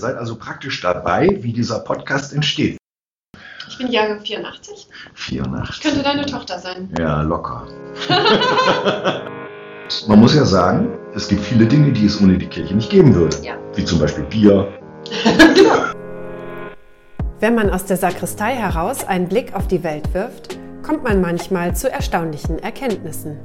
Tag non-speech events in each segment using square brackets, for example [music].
seid also praktisch dabei, wie dieser Podcast entsteht. Ich bin Jahrgang 84. 84. Könnte deine Tochter sein. Ja, locker. [laughs] Man muss ja sagen, es gibt viele Dinge, die es ohne die Kirche nicht geben würde. Ja. Wie zum Beispiel Bier. [laughs] Wenn man aus der Sakristei heraus einen Blick auf die Welt wirft, kommt man manchmal zu erstaunlichen Erkenntnissen.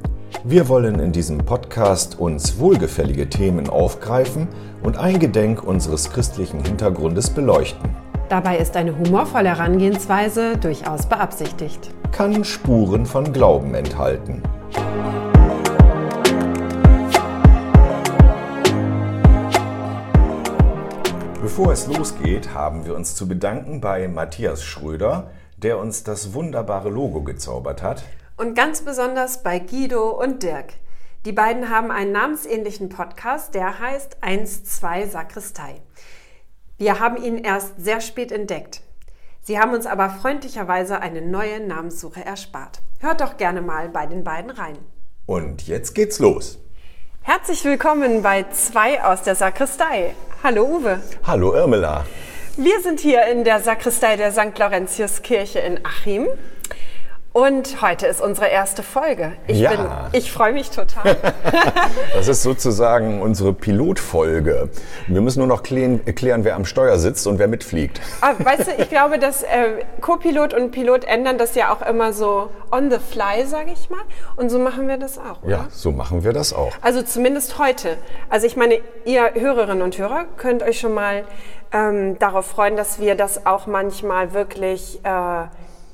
Wir wollen in diesem Podcast uns wohlgefällige Themen aufgreifen und eingedenk unseres christlichen Hintergrundes beleuchten. Dabei ist eine humorvolle Herangehensweise durchaus beabsichtigt. Kann Spuren von Glauben enthalten. Bevor es losgeht, haben wir uns zu bedanken bei Matthias Schröder, der uns das wunderbare Logo gezaubert hat. Und ganz besonders bei Guido und Dirk. Die beiden haben einen namensähnlichen Podcast, der heißt 1-2 Sakristei. Wir haben ihn erst sehr spät entdeckt. Sie haben uns aber freundlicherweise eine neue Namenssuche erspart. Hört doch gerne mal bei den beiden rein. Und jetzt geht's los. Herzlich willkommen bei 2 aus der Sakristei. Hallo Uwe. Hallo Irmela. Wir sind hier in der Sakristei der St. Laurentius-Kirche in Achim. Und heute ist unsere erste Folge. Ich, Ja. bin, ich freue mich total. [laughs] Das ist sozusagen unsere Pilotfolge. Wir müssen nur noch klären, klären, wer am Steuer sitzt und wer mitfliegt. Aber weißt du, ich glaube, dass äh, Co-Pilot und Pilot ändern das ja auch immer so on the fly, sage ich mal. Und so machen wir das auch. Oder? Ja, so machen wir das auch. Also zumindest heute. Also ich meine, ihr Hörerinnen und Hörer könnt euch schon mal ähm, darauf freuen, dass wir das auch manchmal wirklich äh,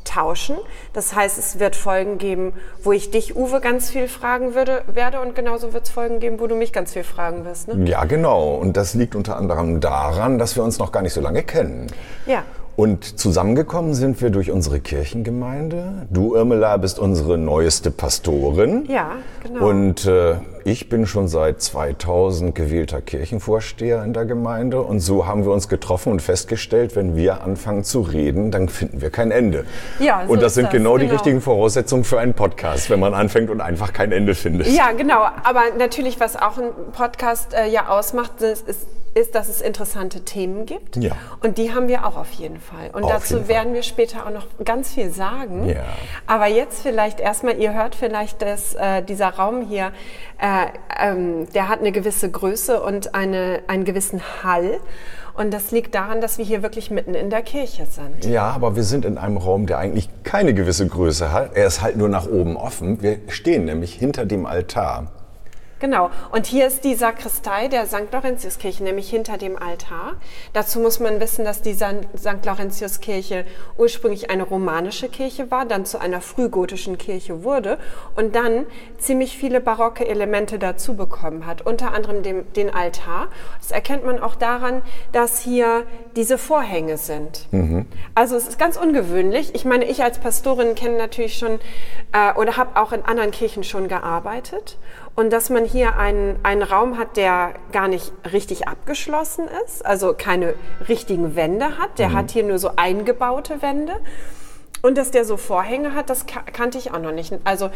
tauschen. Das heißt, es wird Folgen geben, wo ich dich, Uwe, ganz viel fragen würde, werde und genauso wird es Folgen geben, wo du mich ganz viel fragen wirst. Ne? Ja, genau. Und das liegt unter anderem daran, dass wir uns noch gar nicht so lange kennen. Ja. Und zusammengekommen sind wir durch unsere Kirchengemeinde. Du, Irmela, bist unsere neueste Pastorin. Ja, genau. Und äh, ich bin schon seit 2000 gewählter Kirchenvorsteher in der Gemeinde. Und so haben wir uns getroffen und festgestellt, wenn wir anfangen zu reden, dann finden wir kein Ende. Ja, so und das sind das, genau, die genau. richtigen Voraussetzungen für einen Podcast, wenn man anfängt und einfach kein Ende findet. Ja, genau. Aber natürlich, was auch ein Podcast äh, ja ausmacht, ist, ist, dass es interessante Themen gibt. Ja. Und die haben wir auch auf jeden Fall. Und Auf dazu jeden Fall. werden wir später auch noch ganz viel sagen. Ja. Aber jetzt vielleicht erstmal, ihr hört vielleicht, dass äh, dieser Raum hier, äh, ähm, der hat eine gewisse Größe und eine, einen gewissen Hall. Und das liegt daran, dass wir hier wirklich mitten in der Kirche sind. Ja, aber wir sind in einem Raum, der eigentlich keine gewisse Größe hat. Er ist halt nur nach oben offen. Wir stehen nämlich hinter dem Altar. Genau. Und hier ist die Sakristei der St. Laurentiuskirche, nämlich hinter dem Altar. Dazu muss man wissen, dass die St. Laurentiuskirche ursprünglich eine romanische Kirche war, dann zu einer frühgotischen Kirche wurde und dann ziemlich viele barocke Elemente dazu bekommen hat, unter anderem dem, den Altar. Das erkennt man auch daran, dass hier diese Vorhänge sind. Also es ist ganz ungewöhnlich. Ich meine, ich als Pastorin kenne natürlich schon äh, oder habe auch in anderen Kirchen schon gearbeitet. Und dass man hier einen, einen Raum hat, der gar nicht richtig abgeschlossen ist, also keine richtigen Wände hat. Der hat hier nur so eingebaute Wände. Und dass der so Vorhänge hat, das ka kannte ich auch noch nicht. Also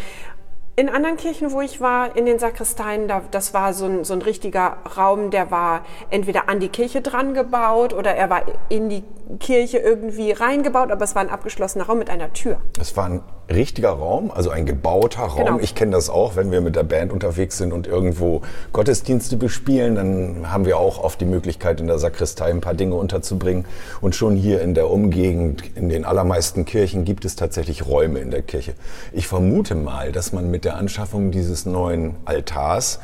in anderen Kirchen, wo ich war, in den Sakristeien, da, das war so ein, so ein richtiger Raum, der war entweder an die Kirche dran gebaut oder er war in die Kirche irgendwie reingebaut, aber es war ein abgeschlossener Raum mit einer Tür. Es war ein richtiger Raum, also ein gebauter Raum. Genau. Ich kenne das auch, wenn wir mit der Band unterwegs sind und irgendwo Gottesdienste bespielen, dann haben wir auch oft die Möglichkeit, in der Sakristei ein paar Dinge unterzubringen. Und schon hier in der Umgegend, in den allermeisten Kirchen, gibt es tatsächlich Räume in der Kirche. Ich vermute mal, dass man mit der Anschaffung dieses neuen Altars,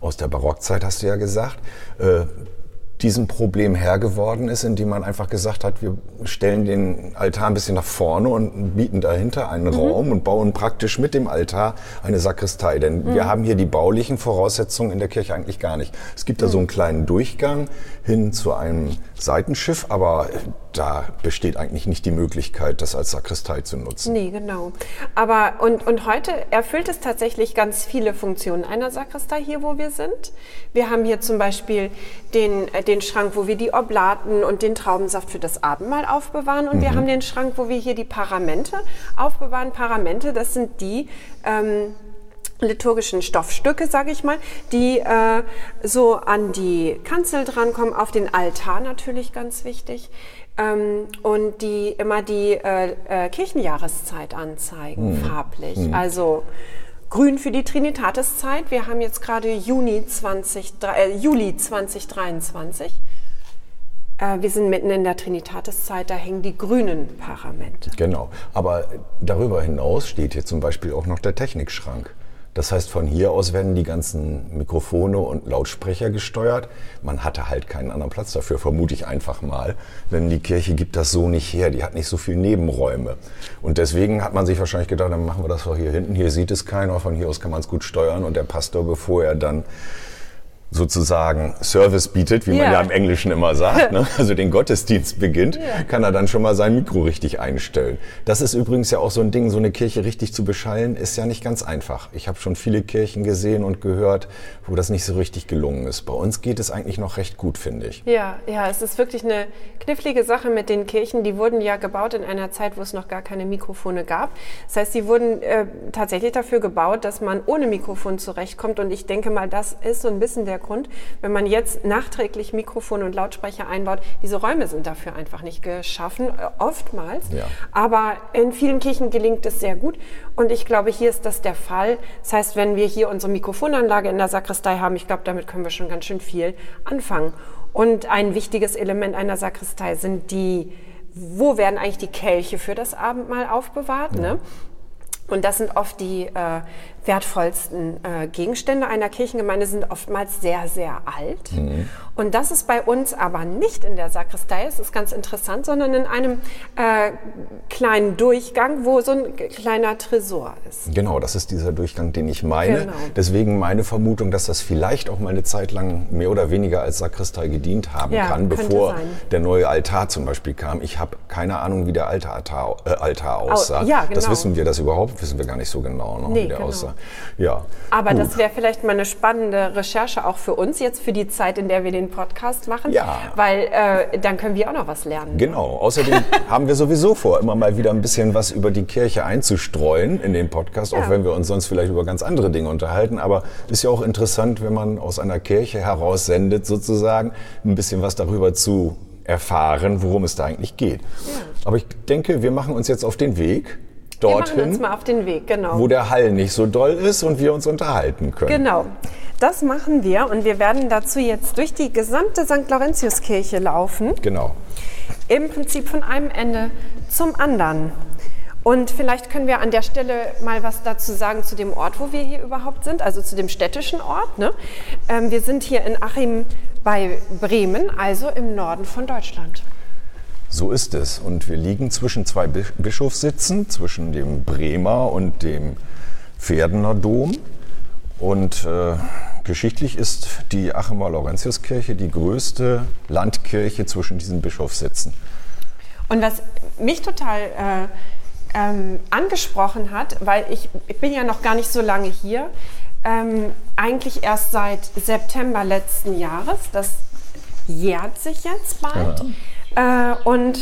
aus der Barockzeit hast du ja gesagt, äh, diesem Problem Herr geworden ist, indem man einfach gesagt hat, wir stellen den Altar ein bisschen nach vorne und bieten dahinter einen Raum und bauen praktisch mit dem Altar eine Sakristei. Denn wir haben hier die baulichen Voraussetzungen in der Kirche eigentlich gar nicht. Es gibt da so einen kleinen Durchgang hin zu einem Seitenschiff, aber da besteht eigentlich nicht die Möglichkeit, das als Sakristei zu nutzen. Nee, genau. Aber und, und heute erfüllt es tatsächlich ganz viele Funktionen einer Sakristei hier, wo wir sind. Wir haben hier zum Beispiel den, äh, den Schrank, wo wir die Oblaten und den Traubensaft für das Abendmahl aufbewahren. Und wir haben den Schrank, wo wir hier die Paramente aufbewahren. Paramente, das sind die, ähm, liturgischen Stoffstücke, sage ich mal, die äh, so an die Kanzel drankommen, auf den Altar natürlich ganz wichtig. Ähm, und die immer die äh, äh, Kirchenjahreszeit anzeigen, farblich. Also grün für die Trinitatiszeit. Wir haben jetzt gerade Juni 20, äh, Juli 2023. Äh, wir sind mitten in der Trinitatiszeit, da hängen die grünen Paramente. Genau. Aber darüber hinaus steht hier zum Beispiel auch noch der Technikschrank. Das heißt, von hier aus werden die ganzen Mikrofone und Lautsprecher gesteuert. Man hatte halt keinen anderen Platz dafür, vermute ich einfach mal. Denn die Kirche gibt das so nicht her. Die hat nicht so viel Nebenräume. Und deswegen hat man sich wahrscheinlich gedacht, dann machen wir das doch hier hinten. Hier sieht es keiner. Von hier aus kann man es gut steuern. Und der Pastor, bevor er dann sozusagen Service bietet, wie man Ja. ja im Englischen immer sagt, ne? [laughs] also den Gottesdienst beginnt, kann er dann schon mal sein Mikro richtig einstellen. Das ist übrigens ja auch so ein Ding, so eine Kirche richtig zu beschallen, ist ja nicht ganz einfach. Ich habe schon viele Kirchen gesehen und gehört, wo das nicht so richtig gelungen ist. Bei uns geht es eigentlich noch recht gut, finde ich. Ja, ja, es ist wirklich eine knifflige Sache mit den Kirchen. Die wurden ja gebaut in einer Zeit, wo es noch gar keine Mikrofone gab. Das heißt, sie wurden äh, tatsächlich dafür gebaut, dass man ohne Mikrofon zurechtkommt. Und ich denke mal, das ist so ein bisschen der Grund, wenn man jetzt nachträglich Mikrofone und Lautsprecher einbaut. Diese Räume sind dafür einfach nicht geschaffen, äh, oftmals. Ja. Aber in vielen Kirchen gelingt es sehr gut. Und ich glaube, hier ist das der Fall. Das heißt, wenn wir hier unsere Mikrofonanlage in der Sakristei haben, ich glaube, damit können wir schon ganz schön viel anfangen. Und ein wichtiges Element einer Sakristei sind die, wo werden eigentlich die Kelche für das Abendmahl aufbewahrt? Ne? Und das sind oft die äh, wertvollsten äh, Gegenstände einer Kirchengemeinde, sind oftmals sehr, sehr alt. Und das ist bei uns aber nicht in der Sakristei, es ist ganz interessant, sondern in einem äh, kleinen Durchgang, wo so ein kleiner Tresor ist. Genau, das ist dieser Durchgang, den ich meine. Genau. Deswegen meine Vermutung, dass das vielleicht auch mal eine Zeit lang mehr oder weniger als Sakristei gedient haben Ja, kann, bevor sein. der neue Altar zum Beispiel kam. Ich habe keine Ahnung, wie der alte Altar, äh, Altar aussah. ja, Das genau. wissen wir das überhaupt, wissen wir gar nicht so genau, noch, Nee, wie der genau. aussah. Ja, Aber gut. das wäre vielleicht mal eine spannende Recherche auch für uns jetzt, für die Zeit, in der wir den Podcast machen. Ja. Weil äh, dann können wir auch noch was lernen. Genau. Außerdem [laughs] haben wir sowieso vor, immer mal wieder ein bisschen was über die Kirche einzustreuen in den Podcast, auch Ja. wenn wir uns sonst vielleicht über ganz andere Dinge unterhalten. Aber ist ja auch interessant, wenn man aus einer Kirche heraus sendet, sozusagen, ein bisschen was darüber zu erfahren, worum es da eigentlich geht. Aber ich denke, wir machen uns jetzt auf den Weg wir machen uns dorthin, mal auf den Weg, genau. wo der Hall nicht so doll ist und wir uns unterhalten können. Genau, das machen wir und wir werden dazu jetzt durch die gesamte St. Laurentiuskirche laufen, Genau. im Prinzip von einem Ende zum anderen. Und vielleicht können wir an der Stelle mal was dazu sagen zu dem Ort, wo wir hier überhaupt sind, also zu dem städtischen Ort. Ne? Ähm, wir sind hier in Achim bei Bremen, also im Norden von Deutschland. So ist es. Und wir liegen zwischen zwei Bisch- Bischofssitzen, zwischen dem Bremer und dem Pferdener Dom. Und äh, geschichtlich ist die Achemer Laurentiuskirche die größte Landkirche zwischen diesen Bischofssitzen. Und was mich total äh, ähm, angesprochen hat, weil ich, ich bin ja noch gar nicht so lange hier, ähm, eigentlich erst seit September letzten Jahres, das jährt sich jetzt bald. Äh, und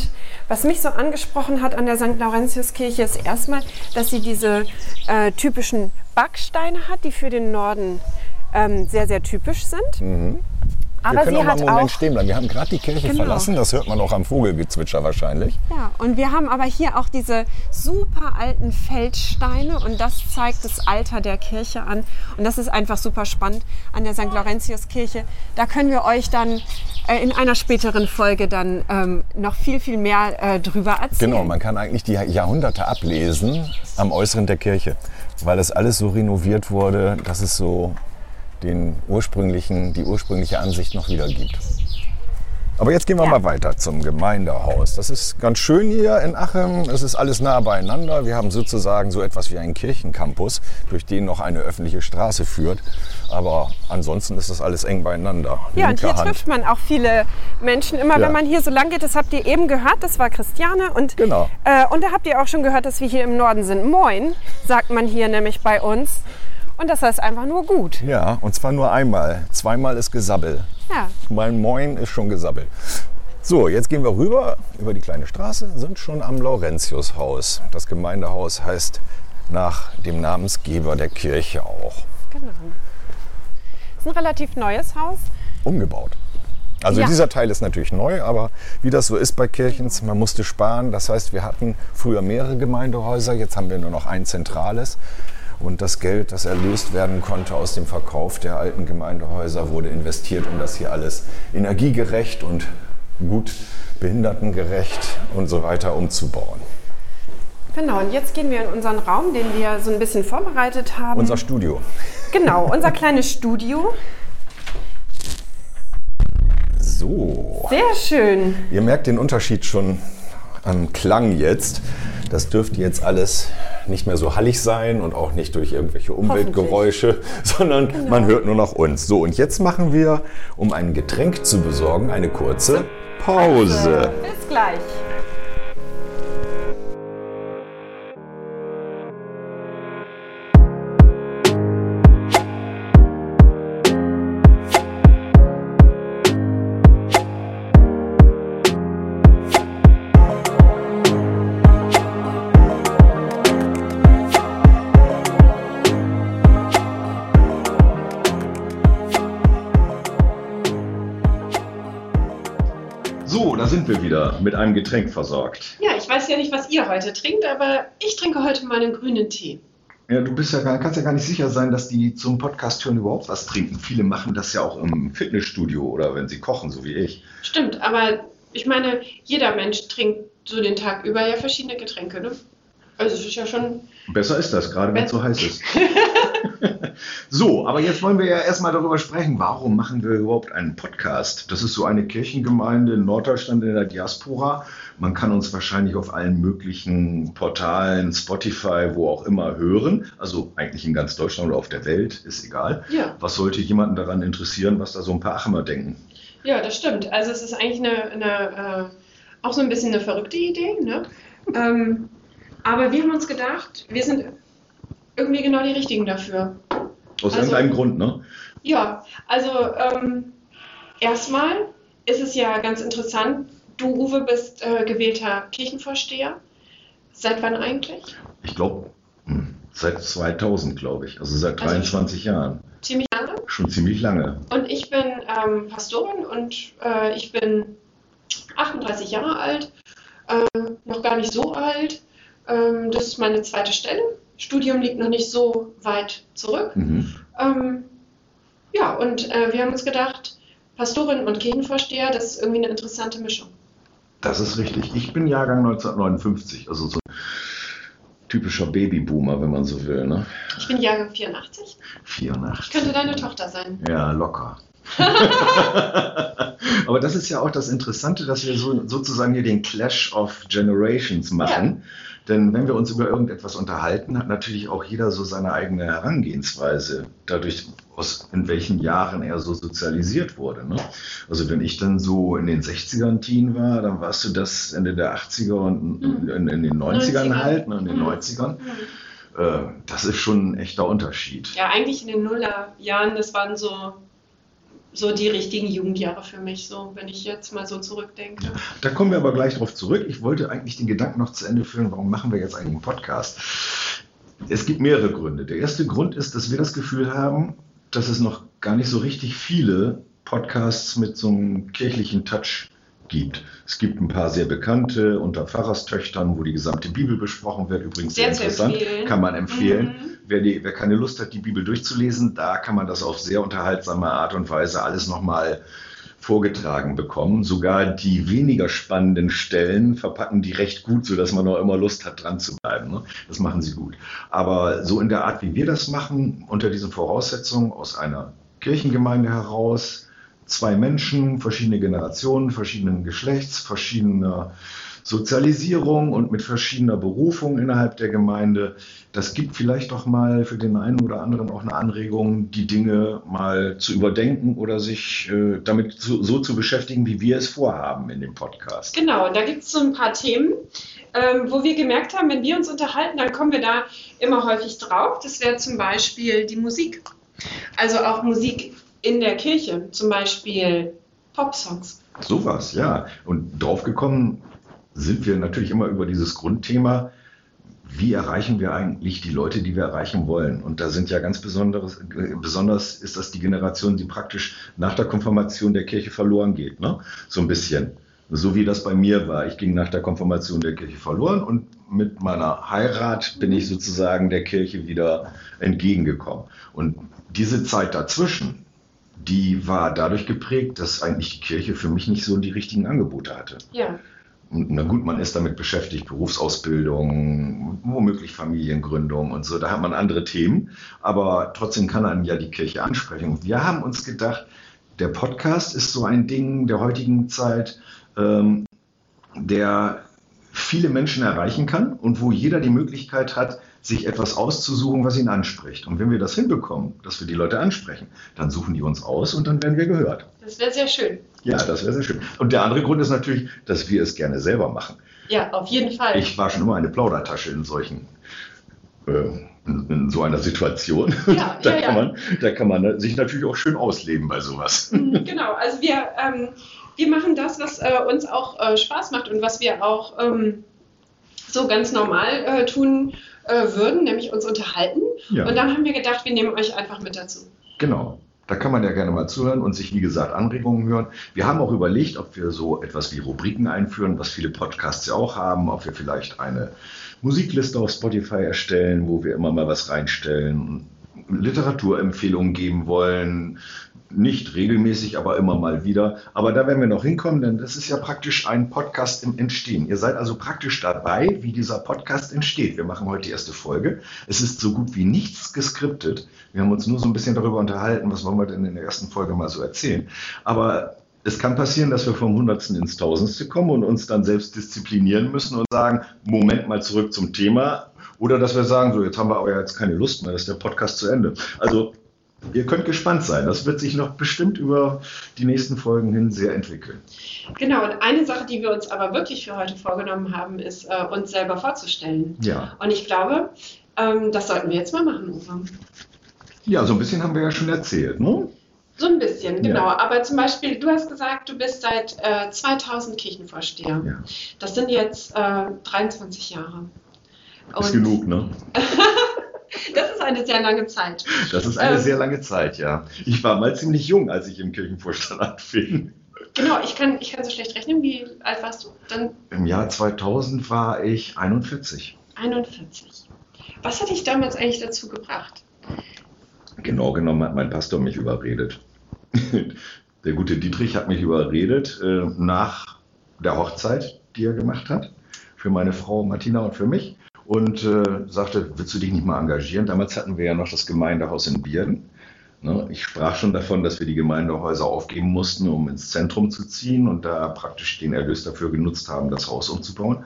was mich so angesprochen hat an der St. Laurentiuskirche ist erstmal, dass sie diese äh, typischen Backsteine hat, die für den Norden ähm, sehr, sehr typisch sind. Aber wir können sie auch mal einen Moment auch stehen bleiben. Wir haben gerade die Kirche Genau. verlassen, das hört man auch am Vogelgezwitscher wahrscheinlich. Ja, und wir haben aber hier auch diese super alten Feldsteine und das zeigt das Alter der Kirche an. Und das ist einfach super spannend an der St. Laurentiuskirche. Da können wir euch dann äh, in einer späteren Folge dann ähm, noch viel, viel mehr äh, drüber erzählen. Genau, man kann eigentlich die Jahrhunderte ablesen am Äußeren der Kirche, weil das alles so renoviert wurde, dass es so den ursprünglichen, die ursprüngliche Ansicht noch wieder gibt. Aber jetzt gehen wir Ja. mal weiter zum Gemeindehaus. Das ist ganz schön hier in Achem. Es ist alles nah beieinander. Wir haben sozusagen so etwas wie einen Kirchencampus, durch den noch eine öffentliche Straße führt. Aber ansonsten ist das alles eng beieinander. Ja, und hier Hand. trifft man auch viele Menschen. Immer Ja. wenn man hier so lang geht, das habt ihr eben gehört, das war Christiane. Und, Genau. äh, und da habt ihr auch schon gehört, dass wir hier im Norden sind. Moin, sagt man hier nämlich bei uns. Und das heißt einfach nur gut. Ja, und zwar nur einmal. Zweimal ist Gesabbel. Ja. Mein Moin ist schon gesabbelt. So, jetzt gehen wir rüber über die kleine Straße, sind schon am Laurentiushaus. Das Gemeindehaus heißt nach dem Namensgeber der Kirche auch. Genau. Das ist ein relativ neues Haus. Umgebaut. Also Ja. dieser Teil ist natürlich neu, aber wie das so ist bei Kirchens, man musste sparen. Das heißt, wir hatten früher mehrere Gemeindehäuser, jetzt haben wir nur noch ein zentrales. Und das Geld, das erlöst werden konnte aus dem Verkauf der alten Gemeindehäuser, wurde investiert, um das hier alles energiegerecht und gut behindertengerecht und so weiter umzubauen. Genau, und jetzt gehen wir in unseren Raum, den wir so ein bisschen vorbereitet haben. Unser Studio. genau, unser kleines Studio. So. Sehr schön. Ihr merkt den Unterschied schon am Klang jetzt. Das dürfte jetzt alles nicht mehr so hallig sein und auch nicht durch irgendwelche Umweltgeräusche, sondern man hört nur noch uns. So, und jetzt machen wir, um ein Getränk zu besorgen, eine kurze Pause. Bis gleich. Mit einem Getränk versorgt. Ja, ich weiß ja nicht, was ihr heute trinkt, aber ich trinke heute mal einen grünen Tee. Ja, du bist ja gar, kannst ja gar nicht sicher sein, dass die zum Podcast hören überhaupt was trinken. Viele machen das ja auch im Fitnessstudio oder wenn sie kochen, so wie ich. Stimmt, aber ich meine, jeder Mensch trinkt so den Tag über ja verschiedene Getränke, ne? Also es ist ja schon. Besser ist das, gerade wenn es so heiß ist. [laughs] so, aber jetzt wollen wir ja erstmal darüber sprechen, warum machen wir überhaupt einen Podcast? Das ist so eine Kirchengemeinde in Norddeutschland in der Diaspora. Man kann uns wahrscheinlich auf allen möglichen Portalen, Spotify, wo auch immer hören. Also eigentlich in ganz Deutschland oder auf der Welt, ist egal. Ja. Was sollte jemanden daran interessieren, was da so ein paar Achemer denken? Ja, das stimmt. Also es ist eigentlich eine, eine äh, auch so ein bisschen eine verrückte Idee, ne? ähm, aber wir haben uns gedacht, wir sind irgendwie genau die Richtigen dafür. Aus Also- irgendeinem Grund, ne? Ja, also ähm, erstmal ist es ja ganz interessant, du Uwe bist äh, gewählter Kirchenvorsteher. Seit wann eigentlich? Ich glaube, seit 2000, glaube ich. Also seit Also 23 Jahren. Ziemlich lange. Schon ziemlich lange. Und ich bin ähm, Pastorin und äh, ich bin 38 Jahre alt, äh, noch gar nicht so alt. Ähm, das ist meine zweite Stelle. Studium liegt noch nicht so weit zurück. Mhm. Ähm, ja, und äh, wir haben uns gedacht, Pastorin und Kirchenvorsteher, das ist irgendwie eine interessante Mischung. Das ist richtig. Ich bin Jahrgang 1959, also so ein typischer Babyboomer, wenn man so will. Ne? Ich bin Jahrgang 84. 84. Könnte deine Tochter sein. Ja, locker. [laughs] Aber das ist ja auch das Interessante, dass wir so, sozusagen hier den Clash of Generations machen. Denn wenn wir uns über irgendetwas unterhalten, hat natürlich auch jeder so seine eigene Herangehensweise, dadurch, aus in welchen Jahren er so sozialisiert wurde. Ne? Also wenn ich dann so in den 60ern Teen war, dann warst du das Ende der 80er und Mhm. in, in den 90ern 90ern. halt, ne, in den Mhm. 90ern. Äh, das ist schon ein echter Unterschied. Ja, eigentlich in den Nullerjahren, das waren so, so die richtigen Jugendjahre für mich, so wenn ich jetzt mal so zurückdenke. Da kommen wir aber gleich drauf zurück. Ich wollte eigentlich den Gedanken noch zu Ende führen, warum machen wir jetzt eigentlich einen Podcast? Es gibt mehrere Gründe. Der erste Grund ist, dass wir das Gefühl haben, dass es noch gar nicht so richtig viele Podcasts mit so einem kirchlichen Touch gibt. Es gibt ein paar sehr bekannte unter Pfarrerstöchtern, wo die gesamte Bibel besprochen wird. Übrigens sehr, Sehr interessant, kann man empfehlen. Mhm. Wer, die, wer keine Lust hat, die Bibel durchzulesen, da kann man das auf sehr unterhaltsame Art und Weise alles nochmal vorgetragen bekommen. Sogar die weniger spannenden Stellen verpacken die recht gut, sodass man noch immer Lust hat, dran zu bleiben. Ne? Das machen sie gut. Aber so in der Art, wie wir das machen, unter diesen Voraussetzungen aus einer Kirchengemeinde heraus, zwei Menschen, verschiedene Generationen, verschiedenen Geschlechts, verschiedener Sozialisierung und mit verschiedener Berufung innerhalb der Gemeinde. Das gibt vielleicht doch mal für den einen oder anderen auch eine Anregung, die Dinge mal zu überdenken oder sich äh, damit so, so zu beschäftigen, wie wir es vorhaben in dem Podcast. Genau, da gibt es so ein paar Themen, ähm, wo wir gemerkt haben, wenn wir uns unterhalten, dann kommen wir da immer häufig drauf. Das wäre zum Beispiel die Musik. Also auch Musik in der Kirche, zum Beispiel Popsongs. Sowas, ja. Und draufgekommen sind wir natürlich immer über dieses Grundthema, wie erreichen wir eigentlich die Leute, die wir erreichen wollen? Und da sind ja ganz besonderes, besonders ist das die Generation, die praktisch nach der Konfirmation der Kirche verloren geht, ne? So ein bisschen. So wie das bei mir war. Ich ging nach der Konfirmation der Kirche verloren und mit meiner Heirat bin ich sozusagen der Kirche wieder entgegengekommen. Und diese Zeit dazwischen, die war dadurch geprägt, dass eigentlich die Kirche für mich nicht so die richtigen Angebote hatte. Ja. Na gut, man ist damit beschäftigt, Berufsausbildung, womöglich Familiengründung und so, da hat man andere Themen, aber trotzdem kann einem ja die Kirche ansprechen. Wir haben uns gedacht, der Podcast ist so ein Ding der heutigen Zeit, ähm, der viele Menschen erreichen kann und wo jeder die Möglichkeit hat, sich etwas auszusuchen, was ihn anspricht. Und wenn wir das hinbekommen, dass wir die Leute ansprechen, dann suchen die uns aus und dann werden wir gehört. Das wäre sehr schön. Ja, das wäre sehr schön. Und der andere Grund ist natürlich, dass wir es gerne selber machen. Ja, auf jeden Fall. Ich war schon immer eine Plaudertasche in solchen, äh, in, so einer Situation. Ja, [laughs] da, ja, kann. Man, da kann man sich natürlich auch schön ausleben bei sowas. Mhm, Genau, also wir, ähm, wir machen das, was äh, uns auch äh, Spaß macht und was wir auch ähm, so ganz normal äh, tun äh, würden, nämlich uns unterhalten. Ja. Und dann haben wir gedacht, wir nehmen euch einfach mit dazu. Genau. Da kann man ja gerne mal zuhören und sich, wie gesagt, Anregungen hören. Wir haben auch überlegt, ob wir so etwas wie Rubriken einführen, was viele Podcasts ja auch haben, ob wir vielleicht eine Musikliste auf Spotify erstellen, wo wir immer mal was reinstellen, Literaturempfehlungen geben wollen. Nicht regelmäßig, aber immer mal wieder. Aber da werden wir noch hinkommen, denn das ist ja praktisch ein Podcast im Entstehen. Ihr seid also praktisch dabei, wie dieser Podcast entsteht. Wir machen heute die erste Folge. Es ist so gut wie nichts geskriptet. Wir haben uns nur so ein bisschen darüber unterhalten, was wollen wir denn in der ersten Folge mal so erzählen. Aber es kann passieren, dass wir vom Hundertsten ins Tausendste kommen und uns dann selbst disziplinieren müssen und sagen, Moment mal zurück zum Thema. Oder dass wir sagen, so jetzt haben wir aber jetzt keine Lust mehr, ist der Podcast zu Ende. Also ihr könnt gespannt sein. Das wird sich noch bestimmt über die nächsten Folgen hin sehr entwickeln. Genau, und eine Sache, die wir uns aber wirklich für heute vorgenommen haben, ist, äh, uns selber vorzustellen. Ja. Und ich glaube, ähm, das sollten wir jetzt mal machen, Uwe. Ja, so ein bisschen haben wir ja schon erzählt, ne? So ein bisschen, genau. Ja. Aber zum Beispiel, du hast gesagt, du bist seit äh, 2000 Kirchenvorsteher. Ja. Das sind jetzt äh, 23 Jahre. Ist Und genug, ne? [laughs] Das ist eine sehr lange Zeit. Das ist eine Ähm. sehr lange Zeit, ja. Ich war mal ziemlich jung, als ich im Kirchenvorstand [laughs] anfing. Genau, ich kann, ich kann so schlecht rechnen. Wie alt warst du? Dann Im Jahr 2000 war ich 41. 41. Was hat dich damals eigentlich dazu gebracht? Genau genommen hat mein Pastor mich überredet. [laughs] Der gute Dietrich hat mich überredet äh, nach der Hochzeit, die er gemacht hat, für meine Frau Martina und für mich. Und äh, sagte, willst du dich nicht mal engagieren? Damals hatten wir ja noch das Gemeindehaus in Bierden. Ne? Ich sprach schon davon, dass wir die Gemeindehäuser aufgeben mussten, um ins Zentrum zu ziehen und da praktisch den Erlös dafür genutzt haben, das Haus umzubauen.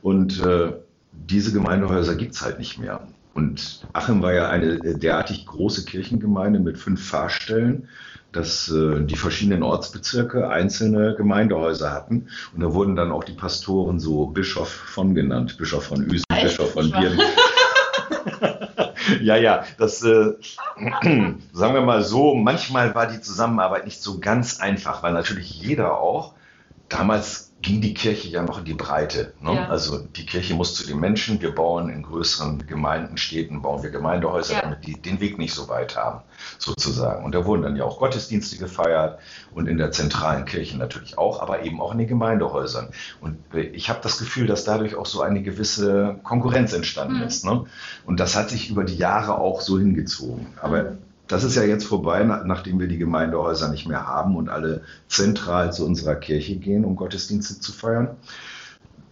Und äh, diese Gemeindehäuser gibt's halt nicht mehr. Und Achim war ja eine derartig große Kirchengemeinde mit fünf Pfarrstellen, dass äh, die verschiedenen Ortsbezirke einzelne Gemeindehäuser hatten. Und da wurden dann auch die Pastoren so Bischof von genannt. Bischof von Üsen, Echt? Bischof von Bierden. [laughs] ja, ja, das äh, [clears throat] sagen wir mal so, manchmal war die Zusammenarbeit nicht so ganz einfach, weil natürlich jeder auch, damals ging die Kirche ja noch in die Breite. Ne? Ja. Also die Kirche muss zu den Menschen, wir bauen in größeren Gemeinden, Städten, bauen wir Gemeindehäuser, Ja. damit die den Weg nicht so weit haben, sozusagen. Und da wurden dann ja auch Gottesdienste gefeiert und in der zentralen Kirche natürlich auch, aber eben auch in den Gemeindehäusern. Und äh, ich habe das Gefühl, dass dadurch auch so eine gewisse Konkurrenz entstanden Mhm. ist. Ne? Und das hat sich über die Jahre auch so hingezogen. Aber Mhm. Das ist ja jetzt vorbei, na- nachdem wir die Gemeindehäuser nicht mehr haben und alle zentral zu unserer Kirche gehen, um Gottesdienste zu feiern.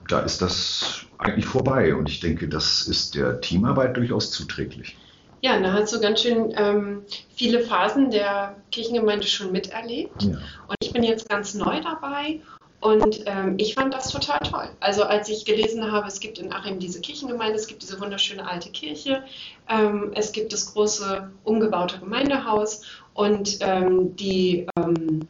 Da ist das eigentlich vorbei. Und ich denke, das ist der Teamarbeit durchaus zuträglich. Ja, da hast du ganz schön ähm, viele Phasen der Kirchengemeinde schon miterlebt. Ja. Und ich bin jetzt ganz neu dabei und ähm, ich fand das total toll. Also als ich gelesen habe, es gibt in Achim diese Kirchengemeinde, es gibt diese wunderschöne alte Kirche, ähm, es gibt das große umgebaute Gemeindehaus und ähm, die ähm,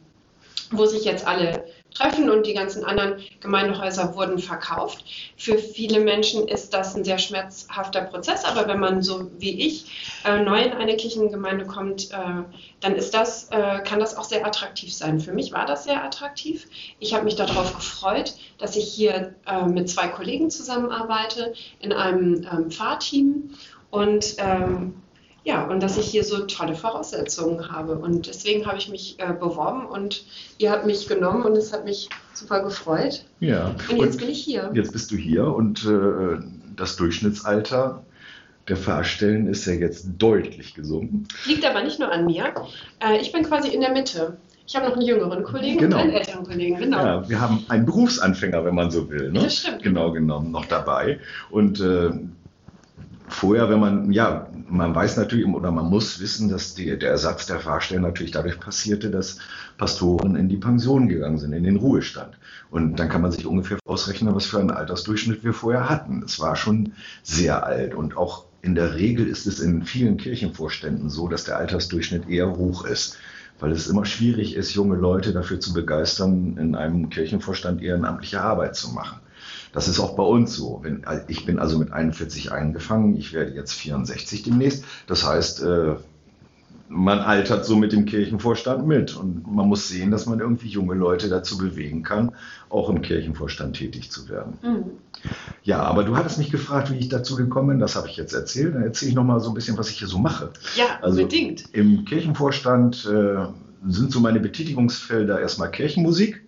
wo sich jetzt alle treffen und die ganzen anderen Gemeindehäuser wurden verkauft. Für viele Menschen ist das ein sehr schmerzhafter Prozess, aber wenn man so wie ich äh, neu in eine Kirchengemeinde kommt, äh, dann ist das, äh, kann das auch sehr attraktiv sein. Für mich war das sehr attraktiv. Ich habe mich darauf gefreut, dass ich hier äh, mit zwei Kollegen zusammenarbeite in einem ähm, Fahrteam und ähm, ja, und dass ich hier so tolle Voraussetzungen habe. Und deswegen habe ich mich äh, beworben und ihr habt mich genommen und es hat mich super gefreut. Ja. Und jetzt bin ich hier. Jetzt bist du hier und äh, das Durchschnittsalter der Fahrstellen ist ja jetzt deutlich gesunken. Liegt aber nicht nur an mir. Äh, ich bin quasi in der Mitte. Ich habe noch einen jüngeren Kollegen Genau. und einen älteren Kollegen, genau. Ja, wir haben einen Berufsanfänger, wenn man so will. Ne? Das stimmt. Genau genommen, noch dabei. Und äh, vorher, wenn man, ja, man weiß natürlich oder man muss wissen, dass die, der Ersatz der Fahrstellen natürlich dadurch passierte, dass Pastoren in die Pension gegangen sind, in den Ruhestand. Und dann kann man sich ungefähr ausrechnen, was für einen Altersdurchschnitt wir vorher hatten. Es war schon sehr alt und auch in der Regel ist es in vielen Kirchenvorständen so, dass der Altersdurchschnitt eher hoch ist, weil es immer schwierig ist, junge Leute dafür zu begeistern, in einem Kirchenvorstand ehrenamtliche Arbeit zu machen. Das ist auch bei uns so. Wenn, ich bin also mit 41 eingefangen, ich werde jetzt 64 demnächst. Das heißt, äh, man altert so mit dem Kirchenvorstand mit. Und man muss sehen, dass man irgendwie junge Leute dazu bewegen kann, auch im Kirchenvorstand tätig zu werden. Mhm. Ja, aber du hattest mich gefragt, wie ich dazu gekommen bin. Das habe ich jetzt erzählt. Dann erzähle ich noch mal so ein bisschen, was ich hier so mache. Ja, Also unbedingt. im Kirchenvorstand äh, sind so meine Betätigungsfelder erstmal Kirchenmusik.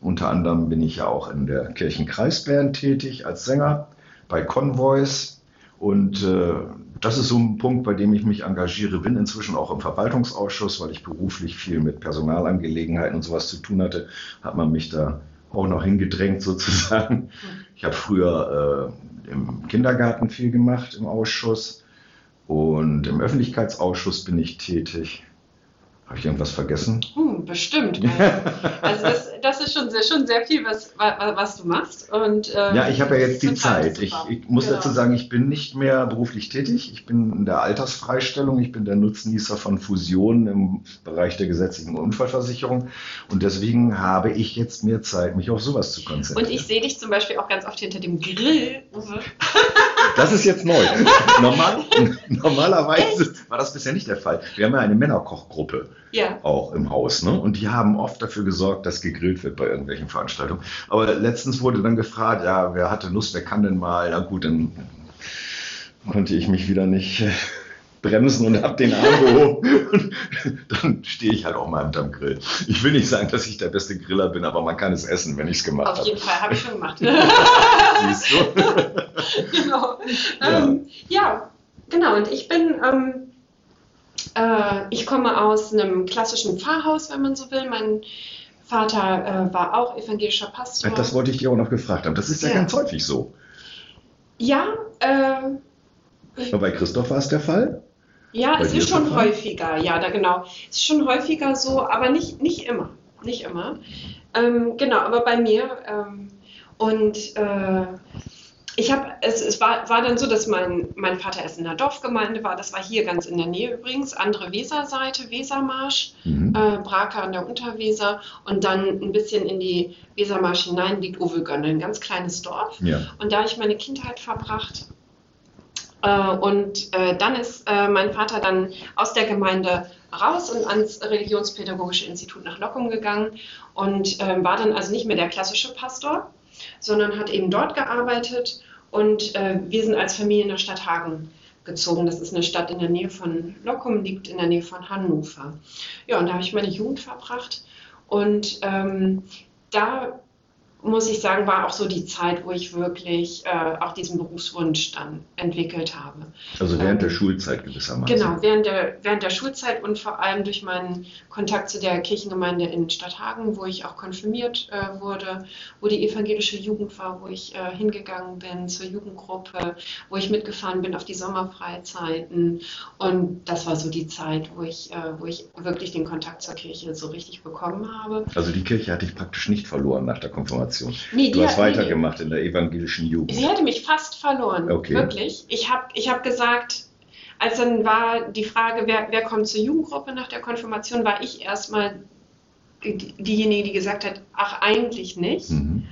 Unter anderem bin ich ja auch in der Kirchenkreisband tätig als Sänger bei Convoys. Und äh, das ist so ein Punkt, bei dem ich mich engagiere, bin inzwischen auch im Verwaltungsausschuss, weil ich beruflich viel mit Personalangelegenheiten und sowas zu tun hatte, hat man mich da auch noch hingedrängt [laughs] sozusagen. Ich habe früher äh, im Kindergarten viel gemacht im Ausschuss und im Öffentlichkeitsausschuss bin ich tätig. Habe ich irgendwas vergessen? Hm, bestimmt. weil- [laughs] Also das, das ist schon sehr, schon sehr viel, was, wa- was du machst. Und, ähm, Ja, ich habe ja jetzt die Zeit. Ich, ich muss Genau. dazu sagen, ich bin nicht mehr beruflich tätig. Ich bin in der Altersfreistellung. Ich bin der Nutznießer von Fusionen im Bereich der gesetzlichen Unfallversicherung. Und deswegen habe ich jetzt mehr Zeit, mich auf sowas zu konzentrieren. Und ich sehe dich zum Beispiel auch ganz oft hinter dem Grill. [laughs] Das ist jetzt neu. [laughs] Normal, normalerweise war das bisher nicht der Fall. Wir haben ja eine Männerkochgruppe Ja. auch im Haus, ne? Und die haben oft dafür gesorgt, dass gegrillt wird bei irgendwelchen Veranstaltungen. Aber letztens wurde dann gefragt, ja, wer hatte Lust, wer kann denn mal? Na gut, dann konnte ich mich wieder nicht äh, bremsen und habe den Arm gehoben. Und [laughs] dann stehe ich halt auch mal hinterm Grill. Ich will nicht sagen, dass ich der beste Griller bin, aber man kann es essen, wenn ich es gemacht Auf habe. jeden Fall, habe ich schon gemacht. [laughs] Siehst du? [laughs] genau. Ja. Ähm, ja, genau. Und ich bin, ähm, äh, ich komme aus einem klassischen Pfarrhaus, wenn man so will. Mein Vater äh, war auch evangelischer Pastor. Das wollte ich dir auch noch gefragt haben. Das ist ja, Ja. ganz häufig so. ja, äh, bei Christoph war es der Fall? Ja, Bei es ist schon Fall? häufiger. Ja, da genau. Es ist schon häufiger so, aber nicht, nicht immer. Nicht immer. Ähm, genau, aber bei mir. Ähm, und äh, ich habe, es, es war, war dann so, dass mein, mein Vater erst in der Dorfgemeinde war. Das war hier ganz in der Nähe übrigens. Andere Weserseite, Wesermarsch, Mhm. äh, Braker an der Unterweser. Und dann ein bisschen in die Wesermarsch hinein liegt Uvelgönne, ein ganz kleines Dorf. Ja. Und da habe ich meine Kindheit verbracht. Äh, und äh, dann ist äh, mein Vater dann aus der Gemeinde raus und ans Religionspädagogische Institut nach Lockum gegangen und äh, war dann also nicht mehr der klassische Pastor, sondern hat eben dort gearbeitet. Und wir sind als Familie nach Stadt Hagen gezogen. Das ist eine Stadt in der Nähe von Lockum, liegt in der Nähe von Hannover. Ja, und da habe ich meine Jugend verbracht. Und ähm, da muss ich sagen, war auch so die Zeit, wo ich wirklich äh, auch diesen Berufswunsch dann entwickelt habe. Also während Ähm, der Schulzeit gewissermaßen. Genau, während der, während der Schulzeit und vor allem durch meinen Kontakt zu der Kirchengemeinde in Stadthagen, wo ich auch konfirmiert äh, wurde, wo die evangelische Jugend war, wo ich äh, hingegangen bin zur Jugendgruppe, wo ich mitgefahren bin auf die Sommerfreizeiten. Und das war so die Zeit, wo ich, äh, wo ich wirklich den Kontakt zur Kirche so richtig bekommen habe. Also die Kirche hatte ich praktisch nicht verloren nach der Konfirmation. Nee, Du hast hat- nee, nee. weitergemacht in der evangelischen Jugend. Sie hatte mich fast verloren, Okay. wirklich. Ich habe ich hab gesagt, als dann war die Frage, wer, wer kommt zur Jugendgruppe nach der Konfirmation, war ich erstmal diejenige, die gesagt hat, ach eigentlich nicht. Mhm.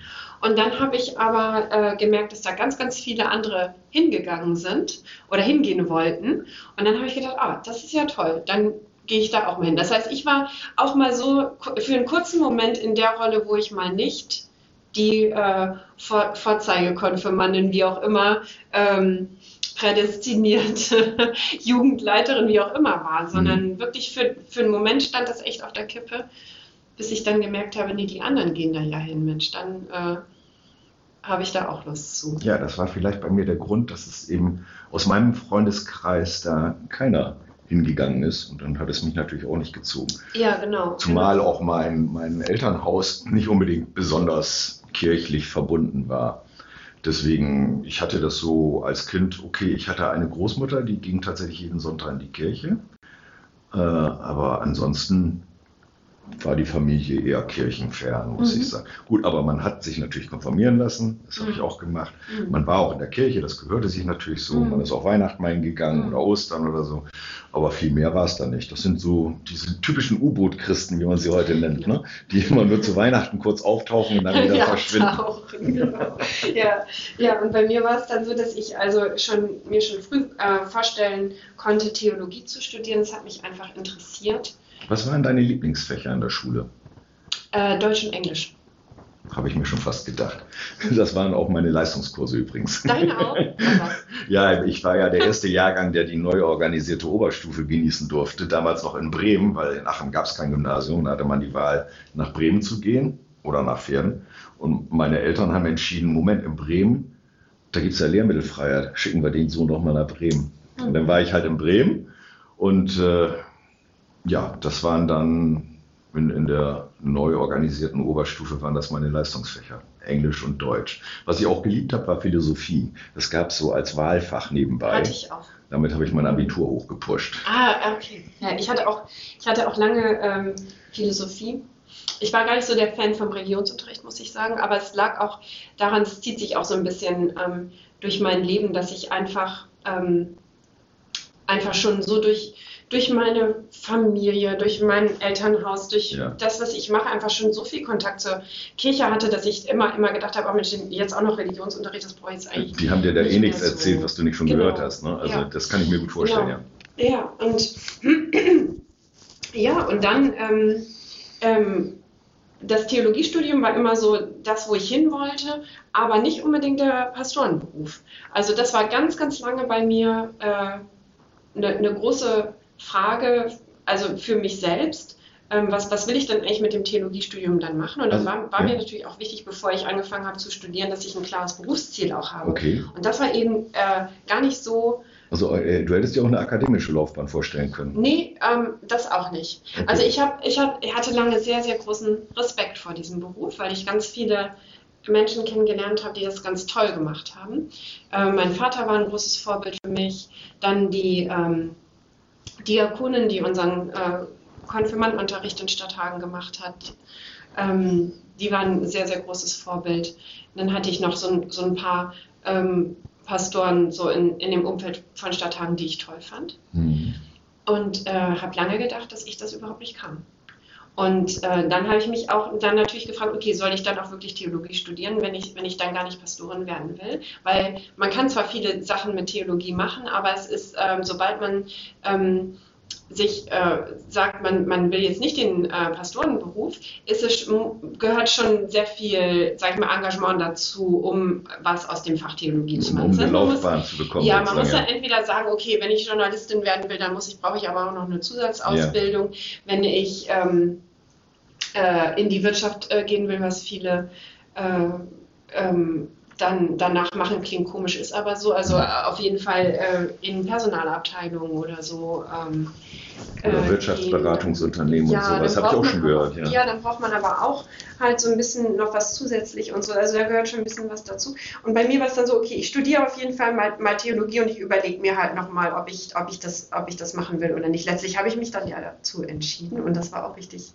Und dann habe ich aber äh, gemerkt, dass da ganz, ganz viele andere hingegangen sind oder hingehen wollten. Und dann habe ich gedacht, ah, das ist ja toll. Dann gehe ich da auch mal hin. Das heißt, ich war auch mal so für einen kurzen Moment in der Rolle, wo ich mal nicht die äh, Vor Vorzeigekonfirmandin, wie auch immer, ähm, prädestinierte [laughs] Jugendleiterin, wie auch immer war, sondern mhm. wirklich für, für einen Moment stand das echt auf der Kippe, bis ich dann gemerkt habe, nee, die anderen gehen da ja hin, Mensch, dann äh, habe ich da auch Lust zu. Ja, das war vielleicht bei mir der Grund, dass es eben aus meinem Freundeskreis da keiner hingegangen ist. Und dann hat es mich natürlich auch nicht gezogen. Ja, genau. Zumal genau. auch mein, mein Elternhaus nicht unbedingt besonders kirchlich verbunden war. Deswegen, ich hatte das so als Kind, okay, ich hatte eine Großmutter, die ging tatsächlich jeden Sonntag in die Kirche. Äh, aber ansonsten war die Familie eher kirchenfern, muss mhm. ich sagen. Gut, aber man hat sich natürlich konformieren lassen, das habe ich mhm. auch gemacht. Mhm. Man war auch in der Kirche, das gehörte sich natürlich so. Mhm. Man ist auch Weihnachten mal hingegangen mhm. oder Ostern oder so. Aber viel mehr war es da nicht. Das sind so diese typischen U-Boot-Christen, wie man sie heute nennt, ne? die immer nur zu Weihnachten kurz auftauchen und dann wieder [laughs] ja, verschwinden. Tauchen, genau. ja, ja, und bei mir war es dann so, dass ich also schon mir schon früh äh, vorstellen konnte, Theologie zu studieren. Das hat mich einfach interessiert. Was waren deine Lieblingsfächer in der Schule? Äh, Deutsch und Englisch. Habe ich mir schon fast gedacht. [laughs] Das waren auch meine Leistungskurse übrigens. Deine auch? [laughs] ja, ich war ja der erste Jahrgang, der die neu organisierte Oberstufe genießen durfte. Damals noch in Bremen, weil in Aachen gab es kein Gymnasium. Da hatte man die Wahl, nach Bremen zu gehen oder nach Pferden. Und meine Eltern haben entschieden, Moment, in Bremen, da gibt es ja Lehrmittelfreiheit. Schicken wir den Sohn doch mal nach Bremen. Und dann war ich halt in Bremen und äh, ja, das waren dann in, in der neu organisierten Oberstufe waren das meine Leistungsfächer, Englisch und Deutsch. Was ich auch geliebt habe, war Philosophie. Das gab es so als Wahlfach nebenbei. Hatte ich auch. Damit habe ich mein Abitur hochgepusht. Ah, okay. Ja, ich hatte auch, ich hatte auch lange ähm, Philosophie. Ich war gar nicht so der Fan vom Religionsunterricht, muss ich sagen, aber es lag auch daran, es zieht sich auch so ein bisschen ähm, durch mein Leben, dass ich einfach, ähm, einfach schon so durch durch meine Familie, durch mein Elternhaus, durch ja. das, was ich mache, einfach schon so viel Kontakt zur Kirche hatte, dass ich immer, immer gedacht habe, oh Mensch, jetzt auch noch Religionsunterricht, das brauche ich jetzt eigentlich. Die haben dir da eh nichts so. erzählt, was du nicht schon genau. gehört hast. Ne? Also ja. das kann ich mir gut vorstellen, genau. ja. Ja, und [clears throat] ja, und dann ähm, ähm, das Theologiestudium war immer so das, wo ich hin wollte, aber nicht unbedingt der Pastorenberuf. Also das war ganz, ganz lange bei mir äh, eine, eine große Frage, also für mich selbst, ähm, was, was will ich denn eigentlich mit dem Theologiestudium dann machen? Und das also, war, war ja. mir natürlich auch wichtig, bevor ich angefangen habe zu studieren, dass ich ein klares Berufsziel auch habe. Okay. Und das war eben äh, gar nicht so. Also äh, du hättest dir auch eine akademische Laufbahn vorstellen können. Nee, ähm, das auch nicht. Okay. Also ich, hab, ich, hab, ich hatte lange sehr, sehr großen Respekt vor diesem Beruf, weil ich ganz viele Menschen kennengelernt habe, die das ganz toll gemacht haben. Äh, mein Vater war ein großes Vorbild für mich. Dann die ähm, Diakonin, die unseren äh, Konfirmandenunterricht in Stadthagen gemacht hat. Ähm, die waren ein sehr, sehr großes Vorbild. Und dann hatte ich noch so ein, so ein paar ähm, Pastoren so in, in dem Umfeld von Stadthagen, die ich toll fand. Mhm. Und äh, habe lange gedacht, dass ich das überhaupt nicht kann. Und äh, dann habe ich mich auch dann natürlich gefragt, okay, soll ich dann auch wirklich Theologie studieren, wenn ich, wenn ich dann gar nicht Pastorin werden will? Weil man kann zwar viele Sachen mit Theologie machen, aber es ist, ähm, sobald man ähm, sich äh, sagt, man, man will jetzt nicht den äh, Pastorenberuf, ist es, gehört schon sehr viel, sag ich mal, Engagement dazu, um was aus dem Fach Theologie zu machen. Um eine Laufbahn muss, zu bekommen. Ja, man muss ja entweder sagen, okay, wenn ich Journalistin werden will, dann muss ich, brauche ich aber auch noch eine Zusatzausbildung. Ja. Wenn ich ähm, äh, in die Wirtschaft äh, gehen will, was viele äh, ähm, dann danach machen, klingt komisch, ist aber so. Also auf jeden Fall äh, in Personalabteilungen oder so. Ähm, oder äh, Wirtschaftsberatungsunternehmen ja, und sowas, habe ich auch schon gehört. Ja. ja, dann braucht man aber auch halt so ein bisschen noch was zusätzlich und so. Also da gehört schon ein bisschen was dazu. Und bei mir war es dann so, okay, ich studiere auf jeden Fall mal, mal Theologie und ich überlege mir halt nochmal, ob ich, ob, ich das, ob ich das machen will oder nicht. Letztlich habe ich mich dann ja dazu entschieden und das war auch richtig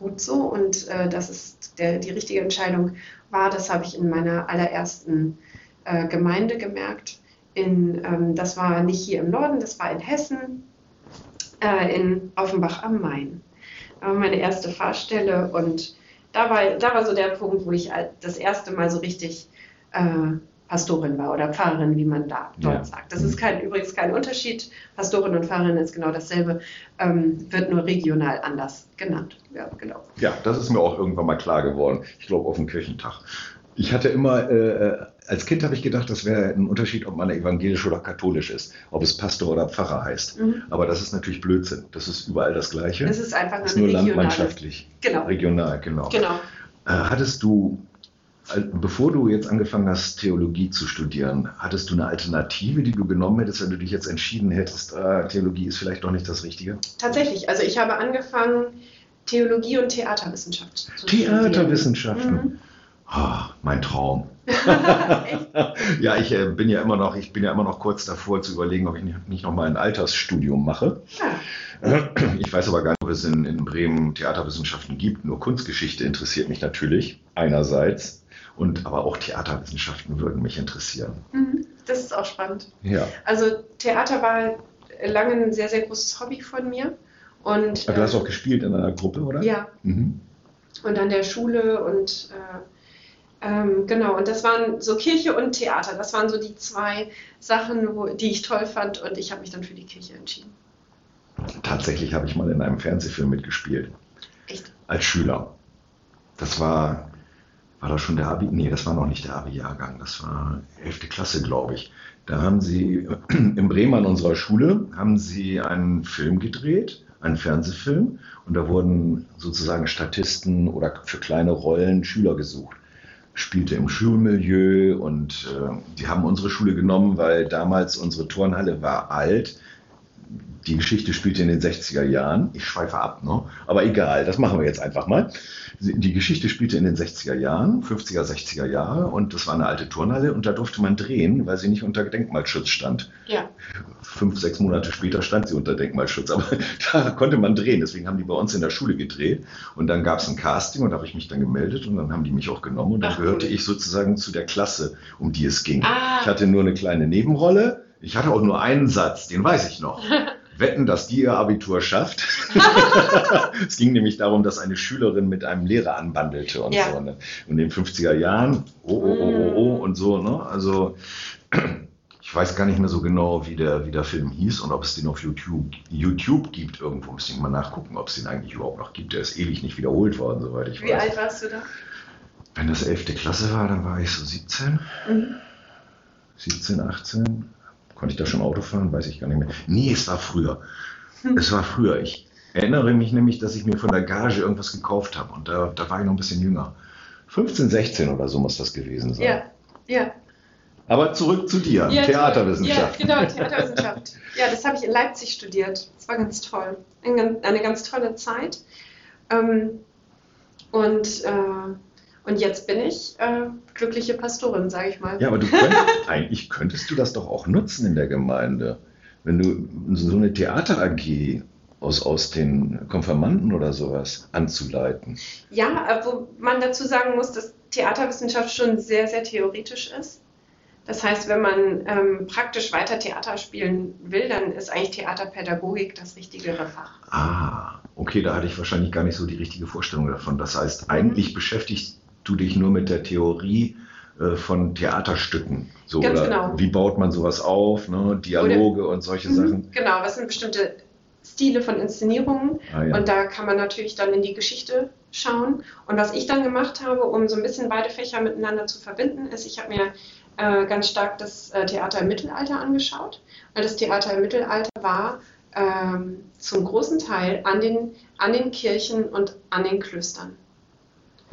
gut so und äh, dass es der, die richtige Entscheidung war. Das habe ich in meiner allerersten äh, Gemeinde gemerkt. In, ähm, das war nicht hier im Norden, das war in Hessen, äh, in Offenbach am Main. meine erste Fahrstelle und da war, da war so der Punkt, wo ich das erste Mal so richtig äh, Pastorin war oder Pfarrerin, wie man da dort ja. sagt. Das ist kein, übrigens kein Unterschied. Pastorin und Pfarrerin ist genau dasselbe, ähm, wird nur regional anders genannt. Ja, genau. Ja, das ist mir auch irgendwann mal klar geworden. Ich glaube auf dem Kirchentag. Ich hatte immer, äh, als Kind habe ich gedacht, das wäre ein Unterschied, ob man evangelisch oder katholisch ist, ob es Pastor oder Pfarrer heißt. Mhm. Aber das ist natürlich Blödsinn. Das ist überall das Gleiche. Das ist einfach das ist nur landmannschaftlich. Genau. Regional, genau. genau. Äh, hattest du Bevor du jetzt angefangen hast, Theologie zu studieren, hattest du eine Alternative, die du genommen hättest, wenn du dich jetzt entschieden hättest, äh, Theologie ist vielleicht doch nicht das Richtige? Tatsächlich. Also ich habe angefangen, Theologie und Theaterwissenschaft zu Theaterwissenschaften. Mhm. Oh, mein Traum. [laughs] [laughs] ja, ich äh, bin ja immer noch, ich bin ja immer noch kurz davor zu überlegen, ob ich nicht, nicht noch mal ein Altersstudium mache. Ja. [clears throat] Ich weiß aber gar nicht, ob es in, in Bremen Theaterwissenschaften gibt. Nur Kunstgeschichte interessiert mich natürlich einerseits. Und aber auch Theaterwissenschaften würden mich interessieren. Mhm, das ist auch spannend. Ja. Also Theater war lange ein sehr, sehr großes Hobby von mir. Und, aber du hast äh, auch gespielt in einer Gruppe, oder? Ja. Mhm. Und an der Schule und äh, ähm, genau, und das waren so Kirche und Theater. Das waren so die zwei Sachen, wo, die ich toll fand und ich habe mich dann für die Kirche entschieden. Tatsächlich habe ich mal in einem Fernsehfilm mitgespielt. Echt? Als Schüler. Das war war das schon der Abi? Nee, das war noch nicht der Abi-Jahrgang, das war 11. Klasse, glaube ich. Da haben sie [clears throat] in Bremen an unserer Schule haben sie einen Film gedreht, einen Fernsehfilm, und da wurden sozusagen Statisten oder für kleine Rollen Schüler gesucht. Spielte im Schulmilieu und äh, die haben unsere Schule genommen, weil damals unsere Turnhalle war alt. Die Geschichte spielte in den 60er Jahren. Ich schweife ab, ne? aber egal, das machen wir jetzt einfach mal die Geschichte spielte in den 60er Jahren, 50er, 60er Jahre und das war eine alte Turnhalle und da durfte man drehen, weil sie nicht unter Denkmalschutz stand. Ja. Fünf, sechs Monate später stand sie unter Denkmalschutz, aber [laughs] da konnte man drehen. Deswegen haben die bei uns in der Schule gedreht und dann gab es ein Casting und da habe ich mich dann gemeldet und dann haben die mich auch genommen und dann Ach, gehörte cool. ich sozusagen zu der Klasse, um die es ging. Ah. Ich hatte nur eine kleine Nebenrolle. Ich hatte auch nur einen Satz, den weiß ich noch. [laughs] wetten, dass die ihr Abitur schafft. [laughs] es ging nämlich darum, dass eine Schülerin mit einem Lehrer anbandelte und ja. so. Ne? Und in den 50er Jahren, oh, oh, oh, oh, oh und so. Ne? Also ich weiß gar nicht mehr so genau, wie der, wie der Film hieß und ob es den auf YouTube, YouTube gibt. Irgendwo müsste ich mal nachgucken, ob es den eigentlich überhaupt noch gibt. Der ist ewig nicht wiederholt worden, soweit ich wie weiß. Wie alt warst du da? Wenn das 11. Klasse war, dann war ich so 17. Mhm. 17, 18. Konnte ich da schon Auto fahren? Weiß ich gar nicht mehr. Nee, es war früher. Es war früher. Ich erinnere mich nämlich, dass ich mir von der Gage irgendwas gekauft habe. Und da, da war ich noch ein bisschen jünger. 15, 16 oder so muss das gewesen sein. Ja, ja. Aber zurück zu dir, ja, Theaterwissenschaft. Ja, genau, Theaterwissenschaft. ja, das habe ich in Leipzig studiert. Das war ganz toll. Eine ganz tolle Zeit. Ähm, und äh, und jetzt bin ich äh, glückliche Pastorin, sage ich mal. Ja, aber du könntest, [laughs] eigentlich könntest du das doch auch nutzen in der Gemeinde. Wenn du so eine Theater-AG aus, aus den Konfirmanden oder sowas anzuleiten. Ja, äh, wo man dazu sagen muss, dass Theaterwissenschaft schon sehr, sehr theoretisch ist. Das heißt, wenn man ähm, praktisch weiter Theater spielen will, dann ist eigentlich Theaterpädagogik das richtigere Fach. Ah, okay, da hatte ich wahrscheinlich gar nicht so die richtige Vorstellung davon. Das heißt, eigentlich mhm. beschäftigt du dich nur mit der Theorie äh, von Theaterstücken. So, Ganz genau. Wie baut man sowas auf, ne? Dialoge oder, und solche mhm, Sachen. Genau, was sind bestimmte Stile von Inszenierungen ah, ja. und da kann man natürlich dann in die Geschichte schauen. Und was ich dann gemacht habe, um so ein bisschen beide Fächer miteinander zu verbinden, ist, ich habe mir äh, ganz stark das äh, Theater im Mittelalter angeschaut, weil das Theater im Mittelalter war ähm, zum großen Teil an den, an den Kirchen und an den Klöstern.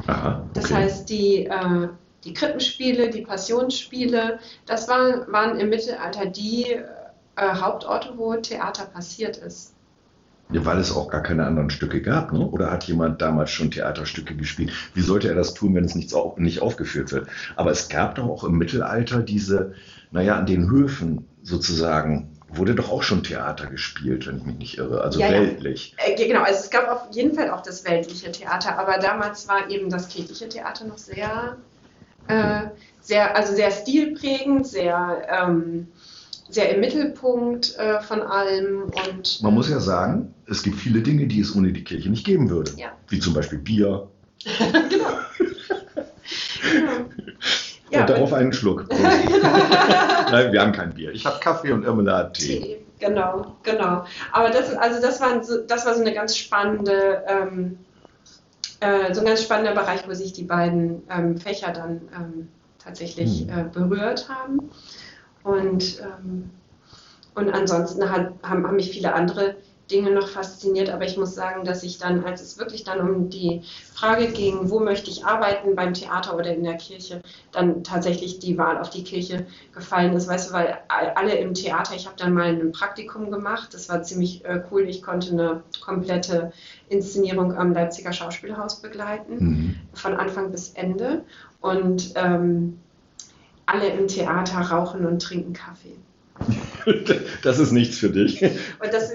Aha, okay. Das heißt, die, äh, die Krippenspiele, die Passionsspiele, das waren, waren im Mittelalter die äh, Hauptorte, wo Theater passiert ist. Ja, weil es auch gar keine anderen Stücke gab, ne? Oder hat jemand damals schon Theaterstücke gespielt? Wie sollte er das tun, wenn es nicht, nicht aufgeführt wird? Aber es gab doch auch im Mittelalter diese, naja, an den Höfen sozusagen wurde doch auch schon Theater gespielt, wenn ich mich nicht irre, also ja, weltlich. Ja. Äh, genau, also es gab auf jeden Fall auch das weltliche Theater, aber damals war eben das kirchliche Theater noch sehr, äh, sehr, also sehr stilprägend, sehr, ähm, sehr im Mittelpunkt äh, von allem. Und, Man muss ja sagen, es gibt viele Dinge, die es ohne die Kirche nicht geben würde. Ja. Wie zum Beispiel Bier. [laughs] genau. genau. Darauf einen Schluck. [laughs] Nein, wir haben kein Bier. Ich habe Kaffee und Irmela hat Tee. Tee. Genau, genau. Aber das, also das, war so, das war so eine ganz spannende, ähm, äh, so ein ganz spannender Bereich, wo sich die beiden ähm, Fächer dann ähm, tatsächlich Hm. äh, berührt haben. Und, ähm, und ansonsten hat, haben, haben mich viele andere Dinge noch fasziniert, aber ich muss sagen, dass ich dann, als es wirklich dann um die Frage ging, wo möchte ich arbeiten, beim Theater oder in der Kirche, dann tatsächlich die Wahl auf die Kirche gefallen ist, weißt du, weil alle im Theater, ich habe dann mal ein Praktikum gemacht, das war ziemlich äh, cool, ich konnte eine komplette Inszenierung am Leipziger Schauspielhaus begleiten, Mhm. von Anfang bis Ende und ähm, alle im Theater rauchen und trinken Kaffee. [laughs] Das ist nichts für dich.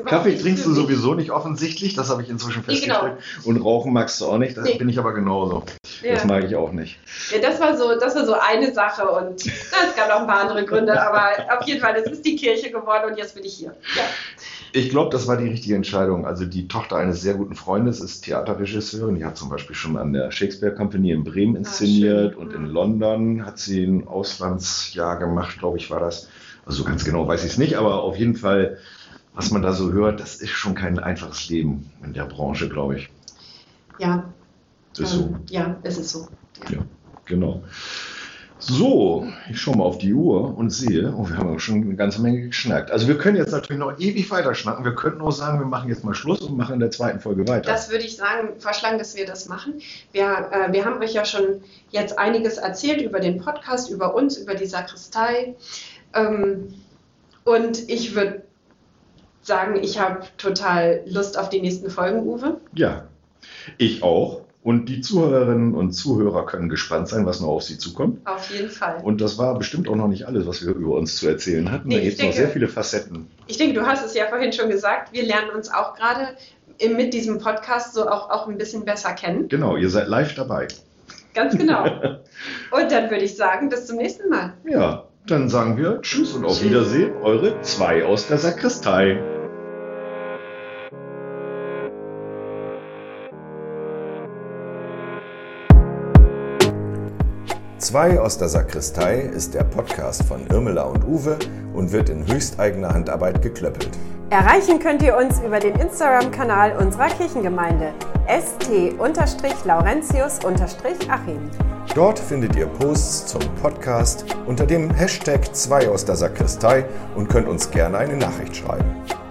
Kaffee trinkst du sowieso nicht offensichtlich, das habe ich inzwischen genau. festgestellt. Und Rauchen magst du auch nicht, das Nee. bin ich aber genauso. Ja. Das mag ich auch nicht. Ja, das war so, das war so eine Sache und es gab noch ein paar andere Gründe, aber auf jeden Fall, das ist die Kirche geworden und jetzt bin ich hier. Ja. Ich glaube, das war die richtige Entscheidung. Also die Tochter eines sehr guten Freundes ist Theaterregisseurin. Die hat zum Beispiel schon an der Shakespeare Company in Bremen inszeniert schön. und in London hat sie ein Auslandsjahr gemacht, glaube ich, war das. Also so ganz genau weiß ich es nicht, aber auf jeden Fall, was man da so hört, das ist schon kein einfaches Leben in der Branche, glaube ich. Ja, ist so. ja, es ist so. Ja, genau. So, ich schaue mal auf die Uhr und sehe, oh, wir haben auch schon eine ganze Menge geschnackt. Also wir können jetzt natürlich noch ewig weiter schnacken. Wir könnten auch sagen, wir machen jetzt mal Schluss und machen in der zweiten Folge weiter. Das würde ich sagen, vorschlagen, dass wir das machen. Wir, äh, wir haben euch ja schon jetzt einiges erzählt über den Podcast, über uns, über die Sakristei. Ähm, und ich würde sagen, ich habe total Lust auf die nächsten Folgen, Uwe. ja, ich auch. Und die Zuhörerinnen und Zuhörer können gespannt sein, was noch auf sie zukommt. Auf jeden Fall. Und das war bestimmt auch noch nicht alles, was wir über uns zu erzählen hatten. Nee, da ich gibt es noch denke- sehr viele Facetten. Ich denke, du hast es ja vorhin schon gesagt, wir lernen uns auch gerade mit diesem Podcast so auch, auch ein bisschen besser kennen. Genau, ihr seid live dabei. Ganz genau. [laughs] Und dann würde ich sagen, bis zum nächsten Mal. Ja, dann sagen wir Tschüss und auf. Wiedersehen, eure zwei aus der Sakristei. Zwei aus der Sakristei ist der Podcast von Irmela und Uwe und wird in höchsteigener Handarbeit geklöppelt. Erreichen könnt ihr uns über den Instagram-Kanal unserer Kirchengemeinde st-laurentius-achim. Dort findet ihr Posts zum Podcast unter dem Hashtag 2 aus der Sakristei und könnt uns gerne eine Nachricht schreiben.